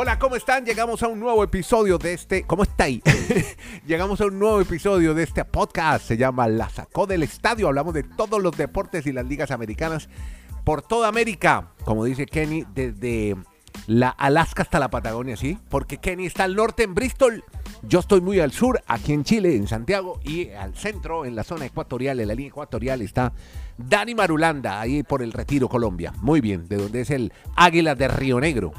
Hola, ¿cómo están? Llegamos a un nuevo episodio de este. ¿Cómo está ahí? Llegamos a un nuevo episodio de este podcast. Se llama La Sacó del Estadio. Hablamos de todos los deportes y las ligas americanas por toda América. Como dice Kenny, desde la Alaska hasta la Patagonia, ¿sí? Porque Kenny está al norte en Bristol. Yo estoy muy al sur, aquí en Chile, en Santiago, y al centro, en la zona ecuatorial, en la línea ecuatorial, está Dani Marulanda, ahí por el Retiro, Colombia. Muy bien, de donde es el Águila de Río Negro.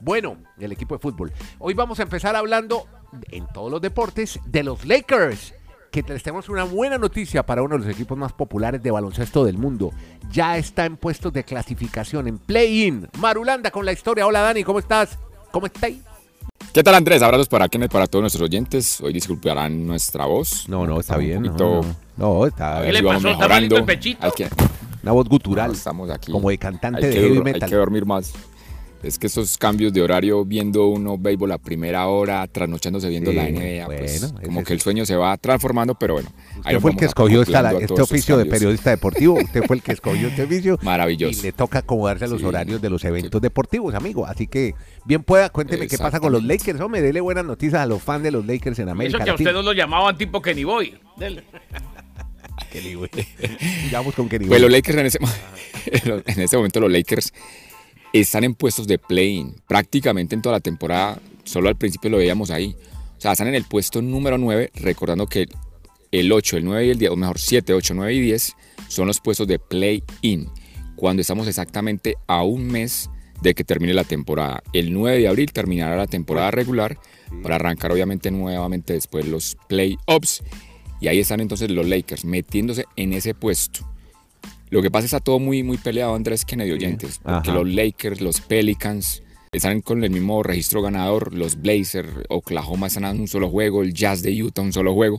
Bueno, el equipo de fútbol. Hoy vamos a empezar hablando en todos los deportes de los Lakers. Que les tenemos una buena noticia para uno de los equipos más populares de baloncesto del mundo. Ya está en puestos de clasificación, en play-in. Marulanda con la historia. Hola Dani, ¿cómo estás? ¿Cómo estáis? ¿Qué tal Andrés? Abrazos para Kenneth, para todos nuestros oyentes. Hoy disculparán nuestra voz. No, no, está bien. poquito- No, no, está bien. ver le pasó? ¿Está malito el pechito? Que, Una voz gutural. no, estamos aquí. Como de cantante hay de que, heavy metal. Hay que dormir más. Es que esos cambios de horario, viendo uno béisbol a primera hora, trasnochándose viendo Sí, la NBA, pues como que el sueño se va transformando, pero bueno. ahí Usted fue el vamos que escogió esta- este oficio de periodista deportivo. Usted fue el que escogió este oficio. Maravilloso. Y le toca acomodarse a los Sí. horarios de los eventos deportivos, amigo. Así que, bien pueda, cuénteme qué pasa con los. Lakers. Hombre, dele buenas noticias a los fans de los Lakers en América eso que a usted no lo llamaban tipo Kenny Boy. Dele. Kenny, güey. Sigamos con Kenny. Pues güey. los Lakers en ese, mo- en ese momento los Lakers están en puestos de play-in. Prácticamente en toda la temporada, solo al principio lo veíamos ahí. O sea, están en el puesto número 9, recordando que el 8, el 9 y el 10, o mejor 7, 8, 9 y 10 son los puestos de play-in. Cuando estamos exactamente a un mes de que termine la temporada. El 9 de abril terminará la temporada regular para arrancar obviamente nuevamente después los playoffs. Y ahí están entonces los Lakers metiéndose en ese puesto. Lo que pasa es que está todo muy, muy peleado, Andrés Kennedy oyentes, porque Ajá. los Lakers, los Pelicans están con el mismo registro ganador, los Blazers, Oklahoma están en un solo juego, el Jazz de Utah un solo juego.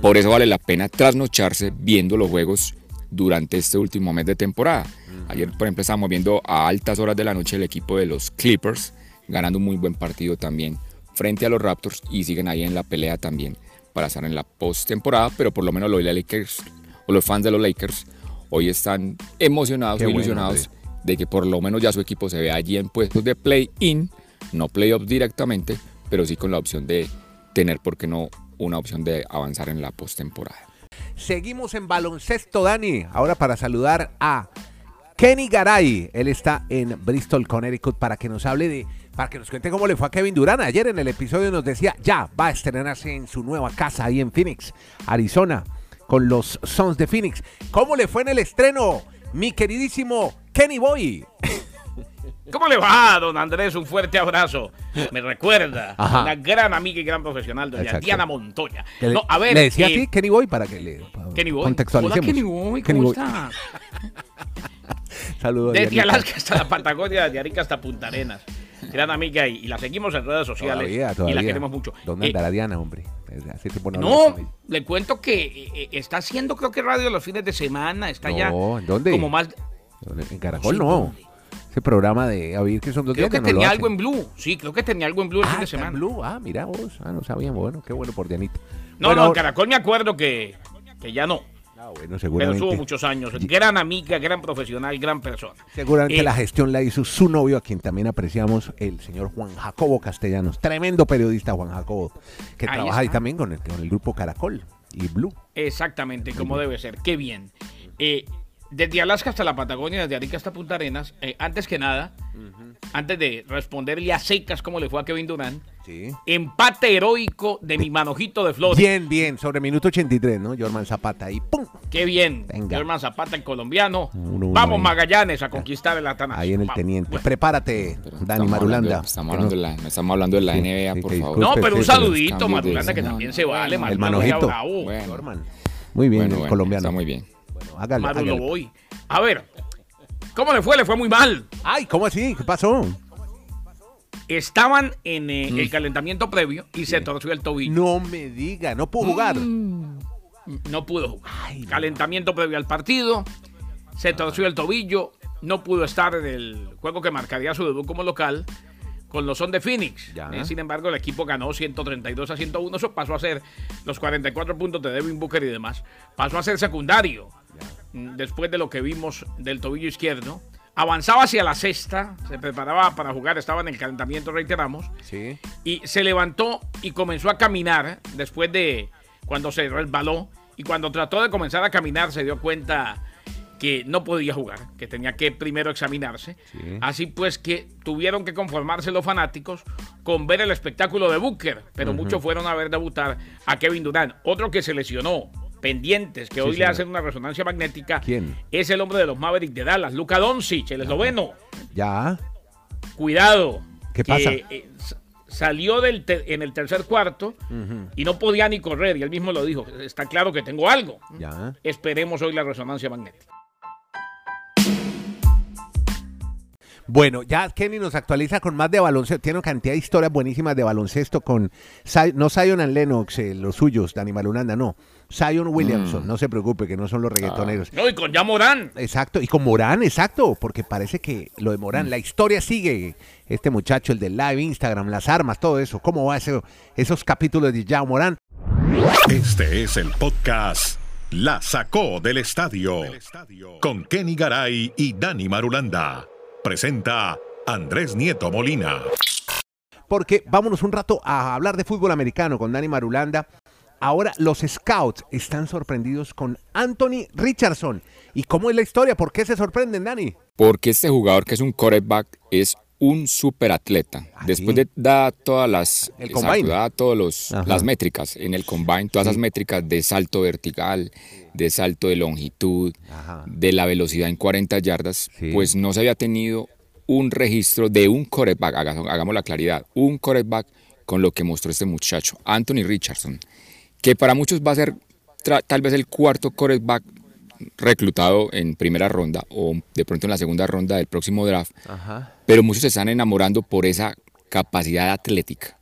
Por eso vale la pena trasnocharse viendo los juegos durante este último mes de temporada. Ayer, por ejemplo, estábamos viendo a altas horas de la noche el equipo de los Clippers, ganando un muy buen partido también frente a los Raptors y siguen ahí en la pelea también para estar en la postemporada, pero por lo menos los Lakers o los fans de los Lakers hoy están emocionados bueno, ilusionados de que por lo menos ya su equipo se ve allí en puestos de play-in, no play-off directamente, pero sí con la opción de tener, ¿por qué no?, una opción de avanzar en la postemporada. Seguimos en baloncesto, Dani. Ahora para saludar a Kenny Garay. Él está en Bristol, Connecticut, para que nos hable de, para que nos cuente cómo le fue a Kevin Durant. Ayer en el episodio nos decía, ya va a estrenarse en su nueva casa ahí en Phoenix, Arizona, con los Suns de Phoenix. ¿Cómo le fue en el estreno, mi queridísimo Kenny Boy? ¿Cómo le va, don Andrés? Un fuerte abrazo. Me recuerda Ajá. una gran amiga y gran profesional, doña Exacto. Diana Montoya. No, a ver, le decía eh, así Kenny Boy para que le para Kenny Boy. contextualicemos. Hola, Kenny Boy, ¿cómo está? Saludos. Desde. Alaska hasta la Patagonia, desde Arica hasta Punta Arenas. Gran amiga y, y la seguimos en redes sociales Todavía, y todavía. la queremos mucho. ¿Dónde Eh, andará Diana, hombre? Desde hace tiempo no le cuento que eh, eh, está haciendo creo que radio los fines de semana, está ya No, ¿en dónde? como más En Caracol Sí, no. Ese programa de ver que son dos creo días que no lo tenía algo en Blue. Sí, creo que tenía algo en Blue el ah, fin de está en semana. Blue. Ah, mira vos. Ah, no sabíamos. Bueno, qué bueno por Dianita. No, Bueno, no, en Caracol me acuerdo que, que ya no. Ah, bueno, Pero seguramente. estuvo muchos años. Gran amiga, gran profesional, gran persona. Seguramente Eh, la gestión la hizo su novio, a quien también apreciamos, el señor Juan Jacobo Castellanos. Tremendo periodista, Juan Jacobo, que trabaja ahí también con el, con el grupo Caracol y Blue. Exactamente, como debe ser. Qué bien. Eh, desde Alaska hasta la Patagonia, desde Arica hasta Punta Arenas, eh, antes que nada, antes de responderle a secas cómo le fue a Kevin Durant, Sí. empate heroico de mi manojito de flores. Bien, bien. Sobre minuto 83, ¿no? Jorman Zapata ahí. ¡Pum! Qué bien. Venga. Germán Zapata, el colombiano. Uno, uno Vamos, ahí. Magallanes, a conquistar el Atanasio. Ahí en el Vamos. teniente. Bueno. Prepárate, Pero Dani estamos Marulanda. hablando de- estamos, hablando no- de la, no estamos hablando de la Sí, NBA, sí, por favor. No, pero un saludito, Marulanda, que no, también no. se vale. El manojito. Jorman. Muy bien, Bueno, el bueno, colombiano. Está muy bien. Bueno, hágale, Maru, hágale. lo voy. A ver, ¿cómo le fue? Le fue muy mal. Ay, ¿cómo así? ¿Qué pasó? Estaban en eh, el calentamiento previo y se torció el tobillo. No me diga, no puedo jugar. No pudo jugar. Ay, no. Calentamiento previo al partido, se torció el tobillo, no pudo estar en el juego que marcaría su debut como local con los Son de Phoenix. Eh, sin embargo, el equipo ganó 132 a 101. Eso pasó a ser los 44 puntos de Devin Booker y demás. Pasó a ser secundario. Después de lo que vimos del tobillo izquierdo, avanzaba hacia la cesta, se preparaba para jugar, estaba en el calentamiento, reiteramos, Sí. y se levantó y comenzó a caminar después de cuando se resbaló y cuando trató de comenzar a caminar se dio cuenta que no podía jugar, que tenía que primero examinarse. Sí. Así pues que tuvieron que conformarse los fanáticos con ver el espectáculo de Booker, pero muchos fueron a ver debutar a Kevin Durant. Otro que se lesionó, pendientes, que Sí, hoy le hacen una resonancia magnética, ¿Quién? es el hombre de los Mavericks de Dallas, Luka Doncic, el esloveno. Ya. Cuidado. ¿Qué que, pasa? eh, salió del te- en el tercer cuarto y no podía ni correr, y él mismo lo dijo. Está claro que tengo algo. Ya. Esperemos hoy la resonancia magnética. Bueno, ya Kenny nos actualiza con más de baloncesto. Tiene una cantidad de historias buenísimas de baloncesto con, no Zion and Lennox, eh, los suyos, Dani Malunanda, no. Zion Williamson, no se preocupe, que no son los reggaetoneros. No, y con ya Morán. Exacto, y con Morán, exacto, porque parece que lo de Morán, la historia sigue. Este muchacho, el del live, Instagram, las armas, todo eso. ¿Cómo va ese- esos capítulos de Yao Morán? Este es el podcast La Sacó del Estadio con Kenny Garay y Dani Marulanda. Presenta Andrés Nieto Molina. Porque vámonos un rato a hablar de fútbol americano con Dani Marulanda. Ahora los scouts están sorprendidos con Anthony Richardson. ¿Y cómo es la historia? ¿Por qué se sorprenden, Dani? Porque este jugador que es un quarterback es un superatleta. ¿Ah, Después sí? de dar todas las El exacto, combine. da todos los las métricas en el combine, todas esas métricas de salto vertical, de salto de longitud, Ajá. de la velocidad en 40 yardas, Sí. pues no se había tenido un registro de un haga- hagamos la claridad, un quarterback con lo que mostró este muchacho, Anthony Richardson, que para muchos va a ser tal vez el cuarto quarterback reclutado en primera ronda o de pronto en la segunda ronda del próximo draft, Ajá. pero muchos se están enamorando por esa capacidad atlética.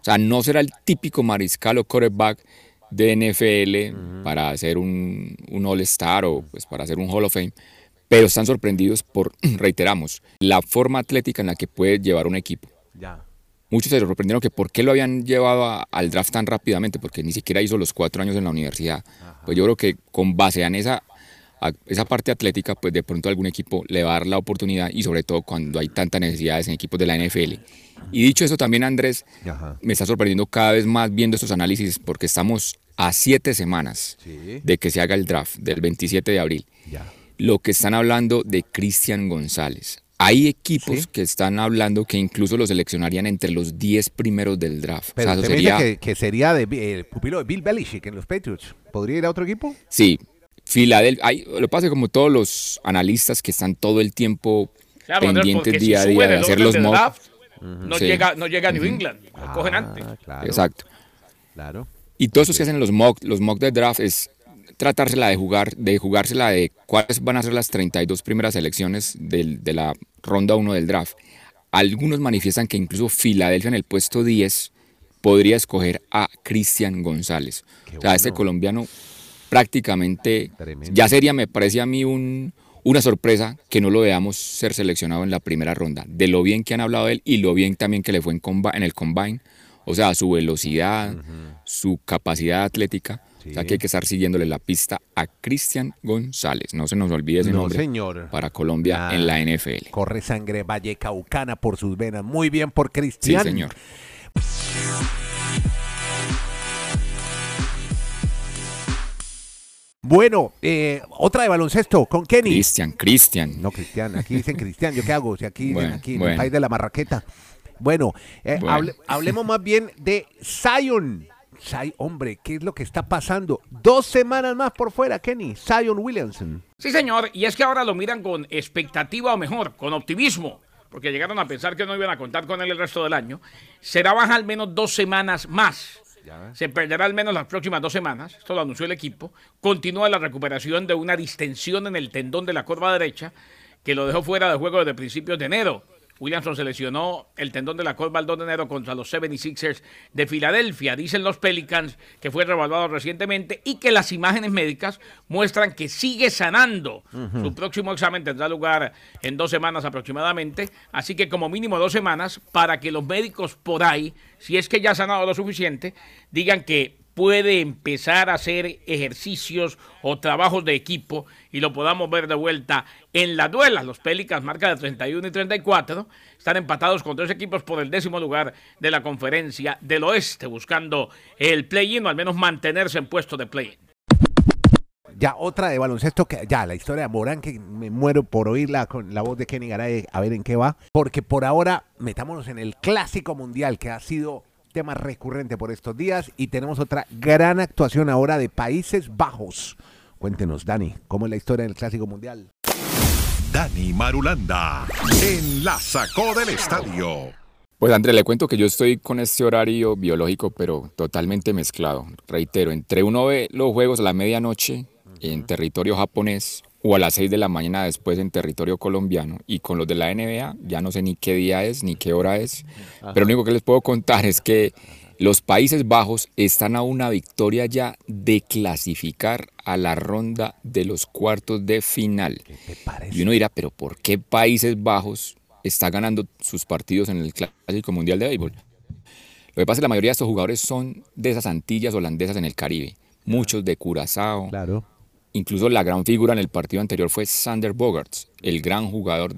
O sea, no será el típico mariscal o quarterback de NFL para hacer un, un All-Star o pues, para hacer un Hall of Fame, pero están sorprendidos por, reiteramos, la forma atlética en la que puede llevar un equipo. Ya. Muchos se sorprendieron que por qué lo habían llevado a- al draft tan rápidamente, porque ni siquiera hizo los cuatro años en la universidad. Pues yo creo que con base en esa, a- esa parte atlética, pues de pronto algún equipo le va a dar la oportunidad y sobre todo cuando hay tantas necesidades en equipos de la NFL. Y dicho eso también, Andrés, Ajá. me está sorprendiendo cada vez más viendo estos análisis porque estamos a siete semanas Sí. de que se haga el draft del 27 de abril Ya. lo que están hablando de Cristian González. Hay equipos Sí. que están hablando que incluso lo seleccionarían entre los 10 primeros del draft. Pero o sea, eso sería, que, que sería de, el pupilo de Bill Belichick en los Patriots. ¿Podría ir a otro equipo? sí, Filadelfia, hay, lo pasa como todos los analistas que están todo el tiempo Claro, Andrés, pendientes porque día a si día suben de hacer los del mock. draft, no, Sí. llega, no llega a New England. Lo cogen antes. Ah, claro. Exacto. Claro. Y todos esos que hacen los mock, los mock de draft es tratársela de jugar, de jugársela de cuáles van a ser las 32 primeras selecciones del- de la ronda 1 del draft. Algunos manifiestan que incluso Filadelfia en el puesto 10 podría escoger a Cristian González. O sea, este colombiano prácticamente Tremendo. ya sería, me parece a mí un, una sorpresa que no lo veamos ser seleccionado en la primera ronda. De lo bien que han hablado de él y lo bien también que le fue en, comba- en el combine. O sea, su velocidad, su capacidad atlética. O sea, Sí. que hay que estar siguiéndole la pista a Cristian González. No se nos olvide ese No, nombre señor. para Colombia Ah. en la NFL. Corre sangre vallecaucana por sus venas. Muy bien por Sí, Cristian. señor. Bueno, eh, otra de baloncesto con Kenny. Cristian, Cristian. No, Cristian, aquí dicen Cristian, ¿yo qué hago? Si aquí dicen Bueno, aquí en el país de la marraqueta. Bueno, eh, Bueno. hable- hablemos más bien de Zion. Zion, hombre, ¿qué es lo que está pasando? Dos semanas más por fuera, Kenny. Zion Williamson. Sí, señor, y es que ahora lo miran con expectativa o mejor, con optimismo, porque llegaron a pensar que no iban a contar con él el resto del año. Será baja al menos dos semanas más. Se perderá al menos las próximas dos semanas, esto lo anunció el equipo. Continúa la recuperación de una distensión en el tendón de la curva derecha que lo dejó fuera de juego desde principios de enero. Williamson se lesionó el tendón de la curva el 2 de enero contra los 76ers de Filadelfia. Dicen los Pelicans que fue revaluado recientemente y que las imágenes médicas muestran que sigue sanando. Su próximo examen tendrá lugar en dos semanas aproximadamente. Así que como mínimo dos semanas para que los médicos por ahí, si es que ya ha sanado lo suficiente, digan que puede empezar a hacer ejercicios o trabajos de equipo y lo podamos ver de vuelta en la duela. Los Pelicans, marca de 31 y 34, están empatados con tres equipos por el décimo lugar de la conferencia del oeste, buscando el play-in o al menos mantenerse en puesto de play-in. Ya otra de baloncesto que ya la historia de Morán que me muero por oírla con la voz de Kenny Garay a ver en qué va, porque por ahora metámonos en el clásico mundial que ha sido tema recurrente por estos días y tenemos otra gran actuación ahora de Países Bajos. Cuéntenos, Dani, ¿cómo es la historia del clásico mundial? Dani Marulanda en la sacó del estadio. Pues André, le cuento que yo estoy con este horario biológico, pero totalmente mezclado. Reitero, entre uno ve los juegos a la medianoche en territorio japonés o a las 6 de la mañana después en territorio colombiano. Y con los de la NBA ya no sé ni qué día es ni qué hora es. Pero lo único que les puedo contar es que los Países Bajos están a una victoria ya de clasificar a la ronda de los cuartos de final. Y uno dirá, pero ¿por qué Países Bajos está ganando sus partidos en el Clásico Mundial de Béisbol? Lo que pasa es que la mayoría de estos jugadores son de esas Antillas holandesas en el Caribe. Muchos de Curazao, Claro. Incluso la gran figura en el partido anterior fue Sander Bogarts, el gran jugador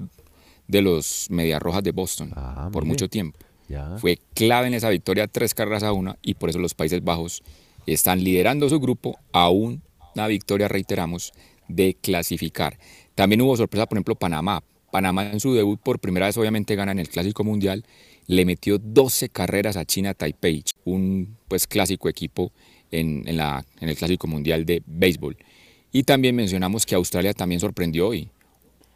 de los Medias Rojas de Boston Ah, por mire. mucho tiempo. Ya. Fue clave en esa victoria, tres carreras a una, y por eso los Países Bajos están liderando su grupo a una victoria, reiteramos, de clasificar. También hubo sorpresa, por ejemplo, Panamá. Panamá en su debut por primera vez obviamente gana en el Clásico Mundial, le metió 12 carreras a China Taipei, un pues clásico equipo en, en la, en el Clásico Mundial de Béisbol. Y también mencionamos que Australia también sorprendió hoy.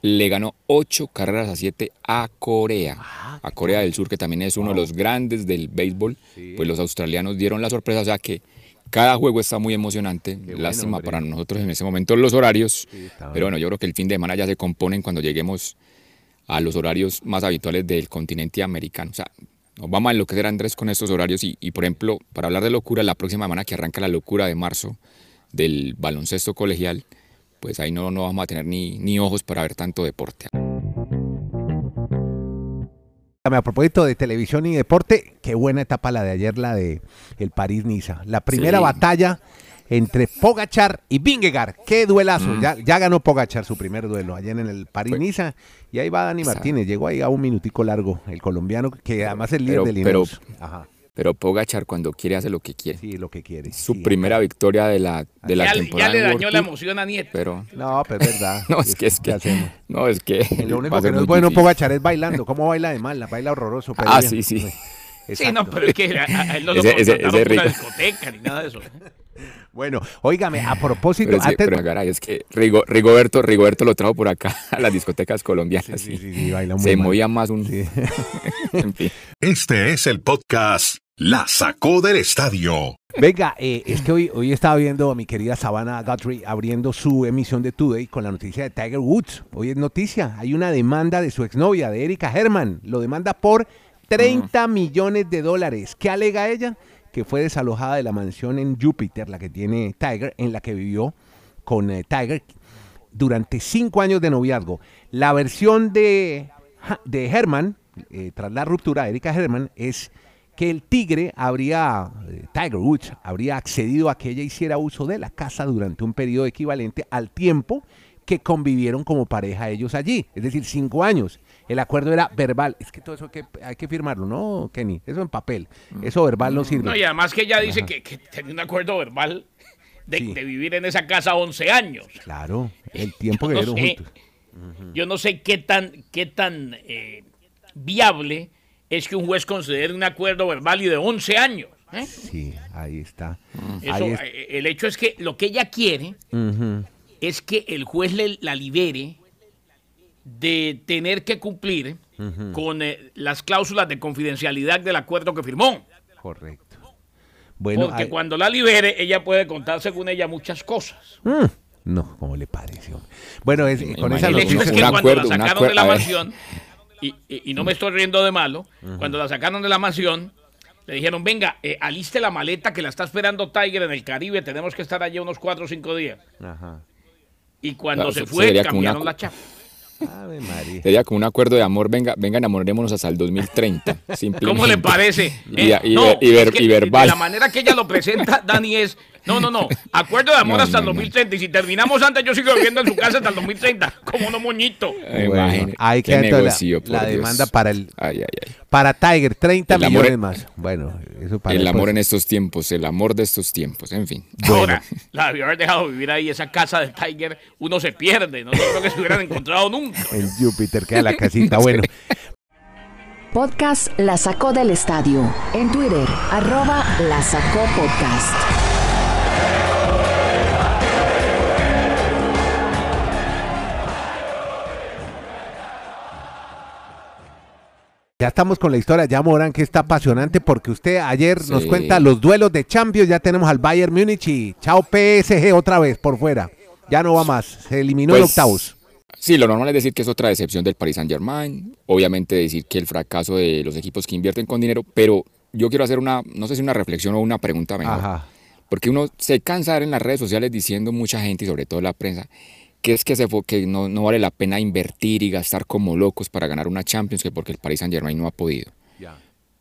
Le ganó 8 carreras a 7 a Corea. A Corea del Sur, que también es uno de los grandes del béisbol. Pues los australianos dieron la sorpresa. O sea que cada juego está muy emocionante. Lástima para nosotros en ese momento los horarios. Sí, pero bueno, yo creo que el fin de semana ya se componen cuando lleguemos a los horarios más habituales del continente americano. O sea, nos vamos a enloquecer Andrés con estos horarios y, y, por ejemplo, para hablar de locura, la próxima semana que arranca la locura de marzo del baloncesto colegial, pues ahí no, no vamos a tener ni, ni ojos para ver tanto deporte. A propósito de televisión y deporte, qué buena etapa la de ayer, la de el París-Niza. La primera Sí. batalla entre Pogachar y Vingegaard. Qué duelazo. Mm. Ya, ya ganó Pogachar su primer duelo ayer en el París-Niza. Y ahí va Dani Martínez. Llegó ahí a un minutico largo, el colombiano, que además es líder Pero- del pero- Ineos. Ajá. Pero Pogachar cuando quiere hace lo que quiere. Sí, lo que quiere. Su sí. primera victoria de la, de la ya, le- temporada. ya le dañó World la emoción a Nieto. Pero No, pero es verdad. no, es que es ¿Qué que hacemos? no es que Lo único que no es bueno. Pogachar es bailando. ¿Cómo baila de mal? La baila horroroso. pero Ah, bien. sí, sí. Sí, no, pero es que a, a él no lo Ese- ese- contrataron ese una discoteca ni nada de eso. Bueno, óigame, a propósito, Pero, sí, antes- pero caray, es que Rigo- Rigoberto, Rigoberto lo trajo por acá a las discotecas colombianas. Sí, sí, sí, baila muy se mal. movía más un. Sí. en fin. Este es el podcast La sacó del estadio. Venga, eh, es que hoy, hoy estaba viendo a mi querida Savannah Guthrie abriendo su emisión de Today con la noticia de Tiger Woods. Hoy es noticia, hay una demanda de su exnovia, de Erika Herman. Lo demanda por 30 millones de dólares. ¿Qué alega ella? Que fue desalojada de la mansión en Júpiter, la que tiene Tiger, en la que vivió con eh, Tiger durante cinco años de noviazgo. La versión de, de Herman, eh, tras la ruptura, Erika Herman, es que el tigre habría, eh, Tiger Woods, habría accedido a que ella hiciera uso de la casa durante un periodo equivalente al tiempo que convivieron como pareja ellos allí, es decir, cinco años. El acuerdo era verbal. Es que todo eso hay que, hay que firmarlo, ¿no, Kenny? Eso en papel. Eso verbal no sirve. No, y además que ella dice que, que tenía un acuerdo verbal de, Sí. de vivir en esa casa 11 años. Claro, el tiempo que no vivieron sé. juntos. Yo no sé qué tan, qué tan eh, viable es que un juez considere un acuerdo verbal y de 11 años. ¿eh? Sí, ahí está. Eso, Ahí es- eh, el hecho es que lo que ella quiere es que el juez le- la libere de tener que cumplir con eh, las cláusulas de confidencialidad del acuerdo que firmó. Correcto. Bueno, Porque cuando la libere, ella puede contar según ella muchas cosas. Mm, no, ¿cómo le parece? hombre? Bueno, es, con esa hecho es noticia... que cuando acuerdo, la sacaron de la mansión, y, y- y no me estoy riendo de malo, cuando la sacaron de la mansión, le dijeron, venga, eh, aliste la maleta que la está esperando Tiger en el Caribe, tenemos que estar allí unos cuatro o cinco días. Ajá. Y cuando Claro, se fue, como una cambiaron la chapa. Ave María. Sería como un acuerdo de amor, venga, venga, enamorémonos hasta el 2030. ¿Cómo le parece? Y, Eh, y- no, y ver- es que y verbal. De la manera que ella lo presenta, Dani, es. No, no, no. Acuerdo de amor No, hasta el no, no. 2030. Y si terminamos antes, yo sigo viviendo en su casa hasta el 2030. Como no, moñito. Bueno, queda entonces negocio, la, la demanda para el Ay, ay, ay. para Tiger, 30 El millones más. Bueno, eso para El después. amor en estos tiempos, el amor de estos tiempos, en fin. Ahora, la debió haber dejado vivir ahí esa casa de Tiger. Uno se pierde. No creo que se hubieran encontrado nunca. En Júpiter queda la casita. Bueno, Podcast La Sacó del Estadio. En Twitter, arroba La Sacó Podcast. Ya estamos con la historia. Ya Morán, que está apasionante porque usted ayer nos cuenta los duelos de Champions. Ya tenemos al Bayern Múnich y chao PSG otra vez por fuera. Ya no va más. Se eliminó Pues, octavos. Sí, lo normal es decir que es otra decepción del Paris Saint Germain, obviamente decir que el fracaso de los equipos que invierten con dinero, pero yo quiero hacer una, no sé si una reflexión o una pregunta mejor, Ajá. porque uno se cansa de ver en las redes sociales diciendo mucha gente y sobre todo la prensa que es que, se fue, que no, no vale la pena invertir y gastar como locos para ganar una Champions, que porque el Paris Saint Germain no ha podido.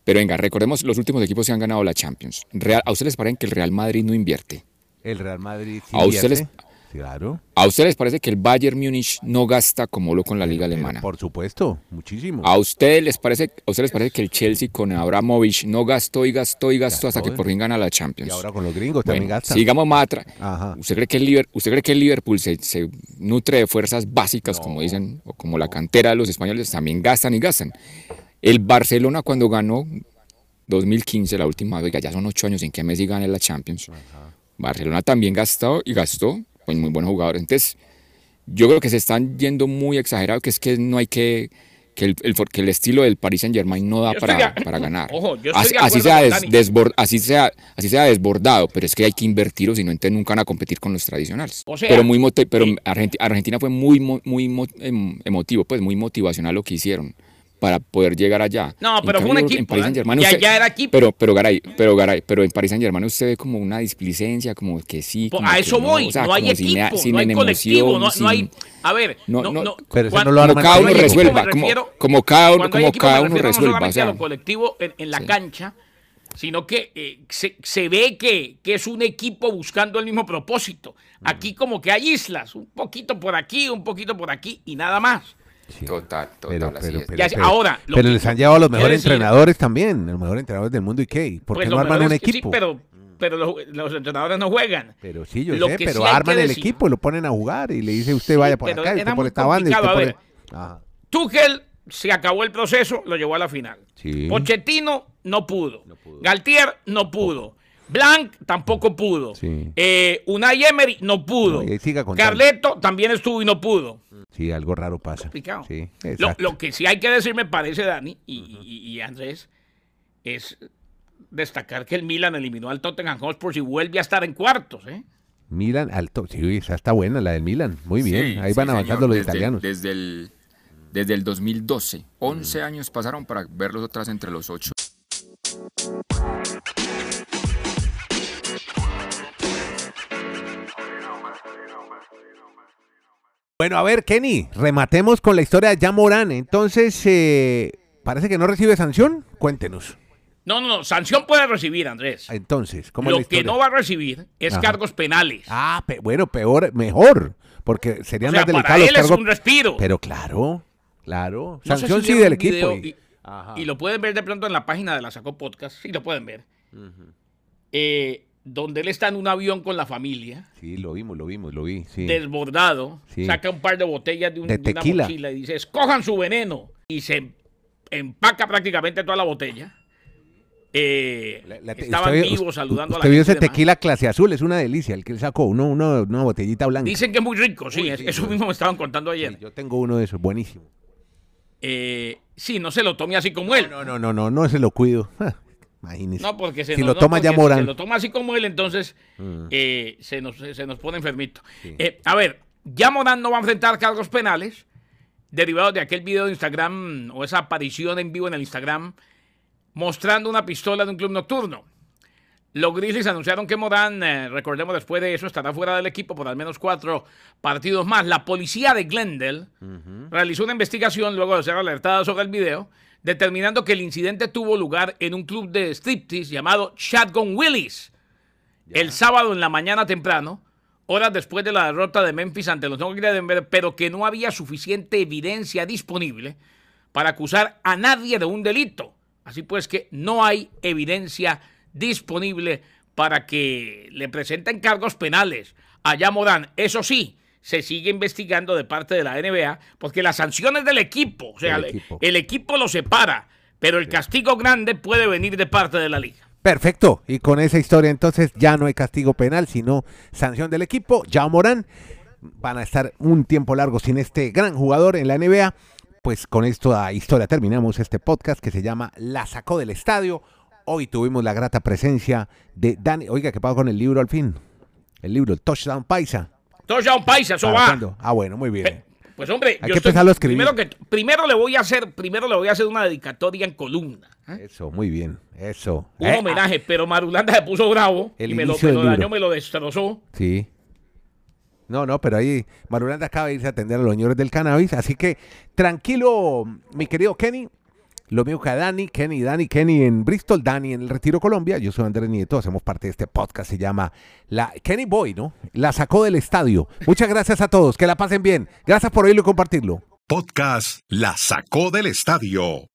Pero venga, recordemos los últimos equipos que han ganado la Champions. Real- ¿A ustedes les parece que el Real Madrid no invierte? El Real Madrid. sí ¿A ustedes- invierte. Claro. ¿A ustedes les parece que el Bayern Múnich no gasta como loco en la liga alemana? Por supuesto, muchísimo. ¿A ustedes les parece, a ustedes les parece que el Chelsea con Abramovich no gastó y gastó y gastó, hasta que por fin gana la Champions? Y ahora con los gringos también gastan. sigamos más atrás. ¿Usted cree que el Liverpool, usted cree que el Liverpool se, se nutre de fuerzas básicas, como dicen, o como la cantera de los españoles, también gastan y gastan? El Barcelona cuando ganó 2015, la última vez, ya son ocho años en que Messi gane la Champions. Barcelona también gastó y gastó, pues muy buenos jugadores. Entonces, yo creo que se están yendo muy exagerados, que es que no hay que, que el, el- que el estilo del Paris Saint Germain no da para, para ganar. Ojo, así, así sea des- así sea así sea desbordado, pero es que hay que invertir o si no, entonces nunca van a competir con los tradicionales. O sea, pero muy pero sí. Argenti- Argentina fue muy muy em- emotivo, pues muy motivacional lo que hicieron para poder llegar allá. No, pero fue un cambio, en equipo, Paris ¿eh? Saint-Germain Ya- usted- ya era equipo. Pero pero Garay, pero Garay, pero en Paris Saint-Germain usted ve como una displicencia, como que sí, como a que eso no, voy. o sea, no hay sin- equipo, sin no hay emoción, colectivo, no, no hay. A ver, No, no, pero eso no lo como cada uno el equipo. resuelva, como, cada uno, como equipo, cada uno resuelva. No o solamente a sea, lo colectivo en, en la Sí. cancha, sino que eh, se, se ve que, que es un equipo buscando el mismo propósito. Aquí como que hay islas, un poquito por aquí, un poquito por aquí y nada más. Total, total, Pero, así pero, pero, ahora, lo pero que- les han llevado a los mejores decir- entrenadores también, los mejores entrenadores del mundo. ¿Y qué? ¿Por qué Pues no lo arman un que sí, equipo? pero pero los, los entrenadores no juegan. Pero sí, yo Lo sé, que pero sí arman el decir- equipo, lo ponen a jugar y le dice usted vaya por acá, usted por esta banda usted por... ver. Tuchel se acabó el proceso, lo llevó a la final. Sí. Pochettino no pudo. Galtier no pudo. Blanc tampoco pudo. Sí. Eh, Unai Emery no pudo. No. Carleto también estuvo y no pudo. Sí, algo raro pasa. Complicado. Sí, Lo, lo que sí hay que decir, me parece, Dani y, y- y Andrés, es destacar que el Milan eliminó al Tottenham Hotspur y vuelve a estar en cuartos. ¿eh? Milan, alto. Sí, esa está buena, la del Milan. Muy bien. Sí, Ahí sí, van señor, avanzando los desde el- italianos. Desde el, desde el 2012. 11 años pasaron para verlos otras entre los ocho. Bueno, a ver, Kenny, rematemos con la historia de Jan Morán. Entonces, eh, parece que no recibe sanción. Cuéntenos. No, no, no. Sanción puede recibir, Andrés. Entonces, ¿cómo es Lo la que no va a recibir es Ajá. cargos penales. Ah, pe- bueno, peor, mejor. Porque o serían sea, más para delicados él los es cargos. un respiro. Pero claro, claro. No Sanción si sí del equipo. y- y lo pueden ver de pronto en la página de la Sacó Podcast. Sí, lo pueden ver. Eh, donde él está en un avión con la familia, Sí, lo vimos, lo vimos, lo vi. Sí. desbordado, Sí. saca un par de botellas de, un- De de una tequila. mochila y dice, escojan su veneno. Y se empaca prácticamente toda la botella. Eh, La- estaban usted vivos saludando a la Usted vio gente ese demás. tequila clase azul, es una delicia el que él sacó, uno, uno- una botellita blanca. Dicen que es muy rico, sí, Uy, es- sí, eso mismo me estaban contando ayer. yo tengo uno de esos, buenísimo. Eh, sí, no se lo tome así como él. No, no, no, no, no se lo cuido. Imagínese. No, porque se si nos- lo no, toma ya si Morán. se lo toma así como él, entonces Mm. eh, se, nos, se nos pone enfermito. Eh, a ver, ya Morán no va a enfrentar cargos penales derivados de aquel video de Instagram o esa aparición en vivo en el Instagram mostrando una pistola de un club nocturno. Los Grizzlies anunciaron que Morán, eh, recordemos después de eso, estará fuera del equipo por al menos cuatro partidos más. La policía de Glendale realizó una investigación luego de ser alertada sobre el video, determinando que el incidente tuvo lugar en un club de striptease llamado Shotgun Willis el sábado en la mañana temprano, horas después de la derrota de Memphis ante los Nuggets de Denver, pero que no había suficiente evidencia disponible para acusar a nadie de un delito. Así pues que no hay evidencia disponible para que le presenten cargos penales a Yamorán. Eso sí, se sigue investigando de parte de la NBA porque las sanciones del equipo, o sea, el equipo, el equipo lo separa, pero el castigo grande puede venir de parte de la liga. Perfecto. Y con esa historia entonces ya no hay castigo penal, sino sanción del equipo. Ya Morán van a estar un tiempo largo sin este gran jugador en la NBA. Pues con esta historia terminamos este podcast que se llama La sacó del estadio. Hoy tuvimos la grata presencia de Dani. Oiga, ¿qué pasó con el libro al fin? El libro, el Touchdown Paisa. Touchdown Paisa, eso va. Ah, bueno, muy bien. Pues hombre, Hay que empezarlo a escribir. Primero, que, primero le voy a hacer, primero le voy a hacer una dedicatoria en columna. ¿eh? Eso, muy bien, eso. Un eh, homenaje, pero Marulanda se puso bravo El y me lo, me dañó, me lo destrozó. Sí. No, no, pero ahí Marulanda acaba de irse a atender a los señores del cannabis. Así que tranquilo, mi querido Kenny. Lo mío que a Dani, Kenny, Dani, Kenny en Bristol, Dani en el Retiro Colombia. Yo soy Andrés Nieto, hacemos parte de este podcast. Se llama la Kenny Boy, ¿no? La sacó del estadio. Muchas gracias a todos, que la pasen bien. Gracias por oírlo y compartirlo. Podcast La sacó del estadio